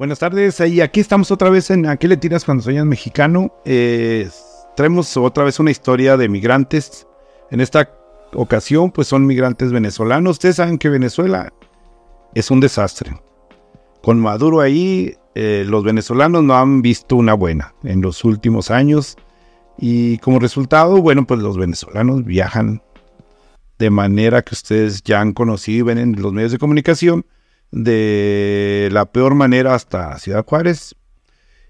Buenas tardes, y aquí estamos otra vez en ¿A qué le tiras cuando sueñas mexicano? Eh, traemos otra vez una historia de migrantes. En esta ocasión, pues son migrantes venezolanos. Ustedes saben que Venezuela es un desastre. Con Maduro ahí, eh, los venezolanos no han visto una buena en los últimos años. Y como resultado, bueno, pues los venezolanos viajan de manera que ustedes ya han conocido y ven en los medios de comunicación de la peor manera hasta Ciudad Juárez.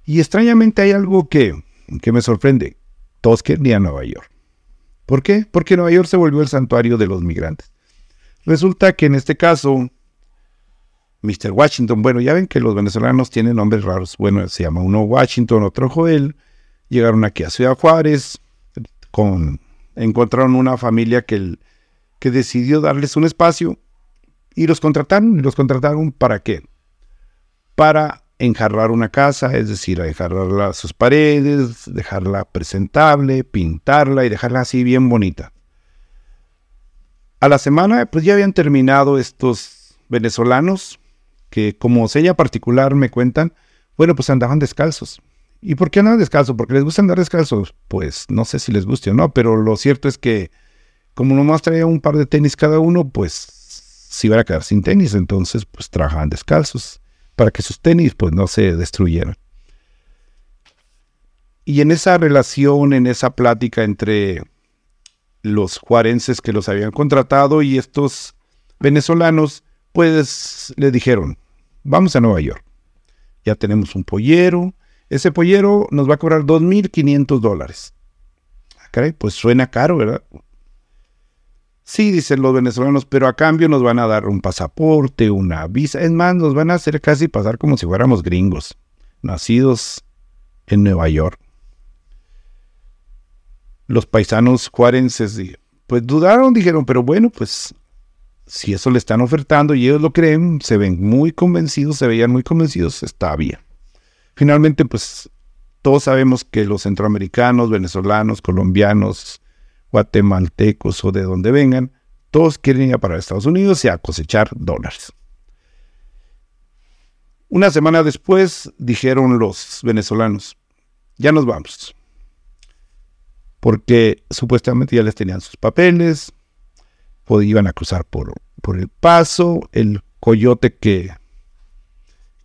Y extrañamente hay algo que, que me sorprende. Todos quieren a Nueva York. ¿Por qué? Porque Nueva York se volvió el santuario de los migrantes. Resulta que en este caso, Mr. Washington, bueno, ya ven que los venezolanos tienen nombres raros. Bueno, se llama uno Washington, otro Joel. Llegaron aquí a Ciudad Juárez, con, encontraron una familia que, que decidió darles un espacio y los contrataron, y los contrataron para qué? Para enjarrar una casa, es decir, enjarrar sus paredes, dejarla presentable, pintarla y dejarla así bien bonita. A la semana, pues ya habían terminado estos venezolanos, que como seña particular me cuentan, bueno, pues andaban descalzos. ¿Y por qué andaban descalzos? ¿Porque les gusta andar descalzos? Pues no sé si les guste o no, pero lo cierto es que como nomás traía un par de tenis cada uno, pues se iban a quedar sin tenis, entonces pues trabajaban descalzos para que sus tenis pues no se destruyeran. Y en esa relación, en esa plática entre los juarenses que los habían contratado y estos venezolanos, pues le dijeron, vamos a Nueva York. Ya tenemos un pollero. Ese pollero nos va a cobrar 2.500 dólares. Ah, pues suena caro, ¿verdad? Sí, dicen los venezolanos, pero a cambio nos van a dar un pasaporte, una visa. Es más, nos van a hacer casi pasar como si fuéramos gringos, nacidos en Nueva York. Los paisanos juarenses, pues dudaron, dijeron, pero bueno, pues si eso le están ofertando y ellos lo creen, se ven muy convencidos, se veían muy convencidos, está bien. Finalmente, pues todos sabemos que los centroamericanos, venezolanos, colombianos, guatemaltecos o de donde vengan, todos quieren ir para Estados Unidos y a cosechar dólares. Una semana después dijeron los venezolanos, ya nos vamos, porque supuestamente ya les tenían sus papeles, iban a cruzar por, por el paso, el coyote que,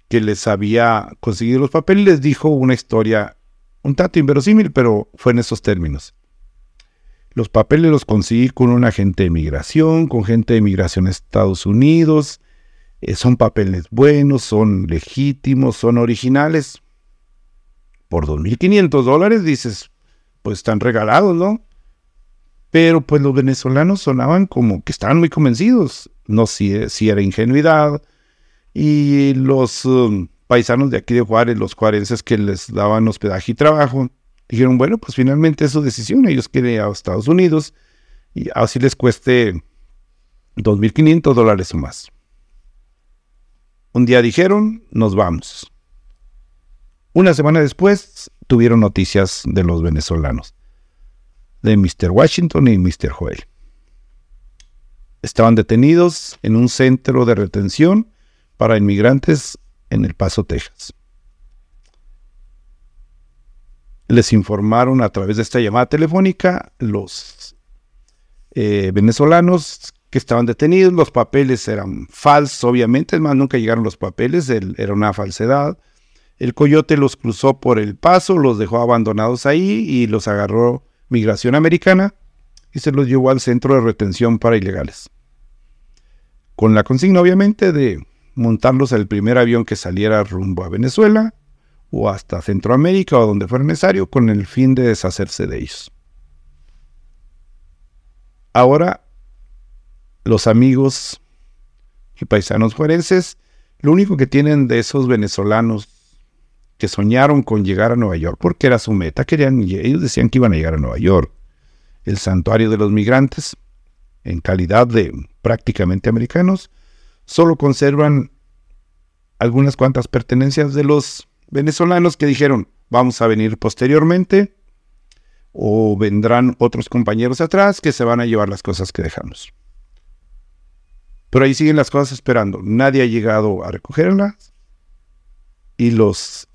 que les había conseguido los papeles les dijo una historia un tanto inverosímil, pero fue en esos términos. Los papeles los conseguí con un agente de migración, con gente de migración a Estados Unidos. Eh, son papeles buenos, son legítimos, son originales. Por 2.500 dólares dices, pues están regalados, ¿no? Pero pues los venezolanos sonaban como que estaban muy convencidos. No si, si era ingenuidad. Y los um, paisanos de aquí de Juárez, los juarenses que les daban hospedaje y trabajo, dijeron, bueno, pues finalmente es su decisión, ellos quieren ir a Estados Unidos y así les cueste 2.500 dólares o más. Un día dijeron, nos vamos. Una semana después tuvieron noticias de los venezolanos, de Mr. Washington y Mr. Joel. Estaban detenidos en un centro de retención para inmigrantes en El Paso, Texas les informaron a través de esta llamada telefónica los eh, venezolanos que estaban detenidos, los papeles eran falsos, obviamente, es más, nunca llegaron los papeles, era una falsedad. El coyote los cruzó por el paso, los dejó abandonados ahí y los agarró Migración Americana y se los llevó al centro de retención para ilegales. Con la consigna, obviamente, de montarlos al primer avión que saliera rumbo a Venezuela o hasta Centroamérica o donde fuera necesario con el fin de deshacerse de ellos. Ahora, los amigos y paisanos forenses, lo único que tienen de esos venezolanos que soñaron con llegar a Nueva York, porque era su meta, querían, ellos decían que iban a llegar a Nueva York, el santuario de los migrantes, en calidad de prácticamente americanos, solo conservan algunas cuantas pertenencias de los venezolanos que dijeron, vamos a venir posteriormente o vendrán otros compañeros atrás que se van a llevar las cosas que dejamos. Pero ahí siguen las cosas esperando. Nadie ha llegado a recogerlas. y los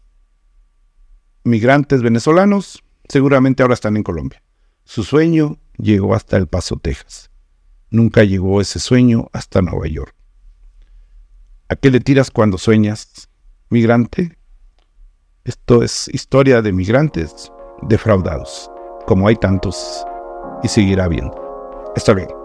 migrantes venezolanos seguramente ahora están en Colombia. Su sueño llegó hasta El Paso, Texas. Nunca llegó ese sueño hasta Nueva York. ¿A qué le tiras cuando sueñas, migrante? Esto es historia de migrantes defraudados, como hay tantos y seguirá habiendo. Está bien.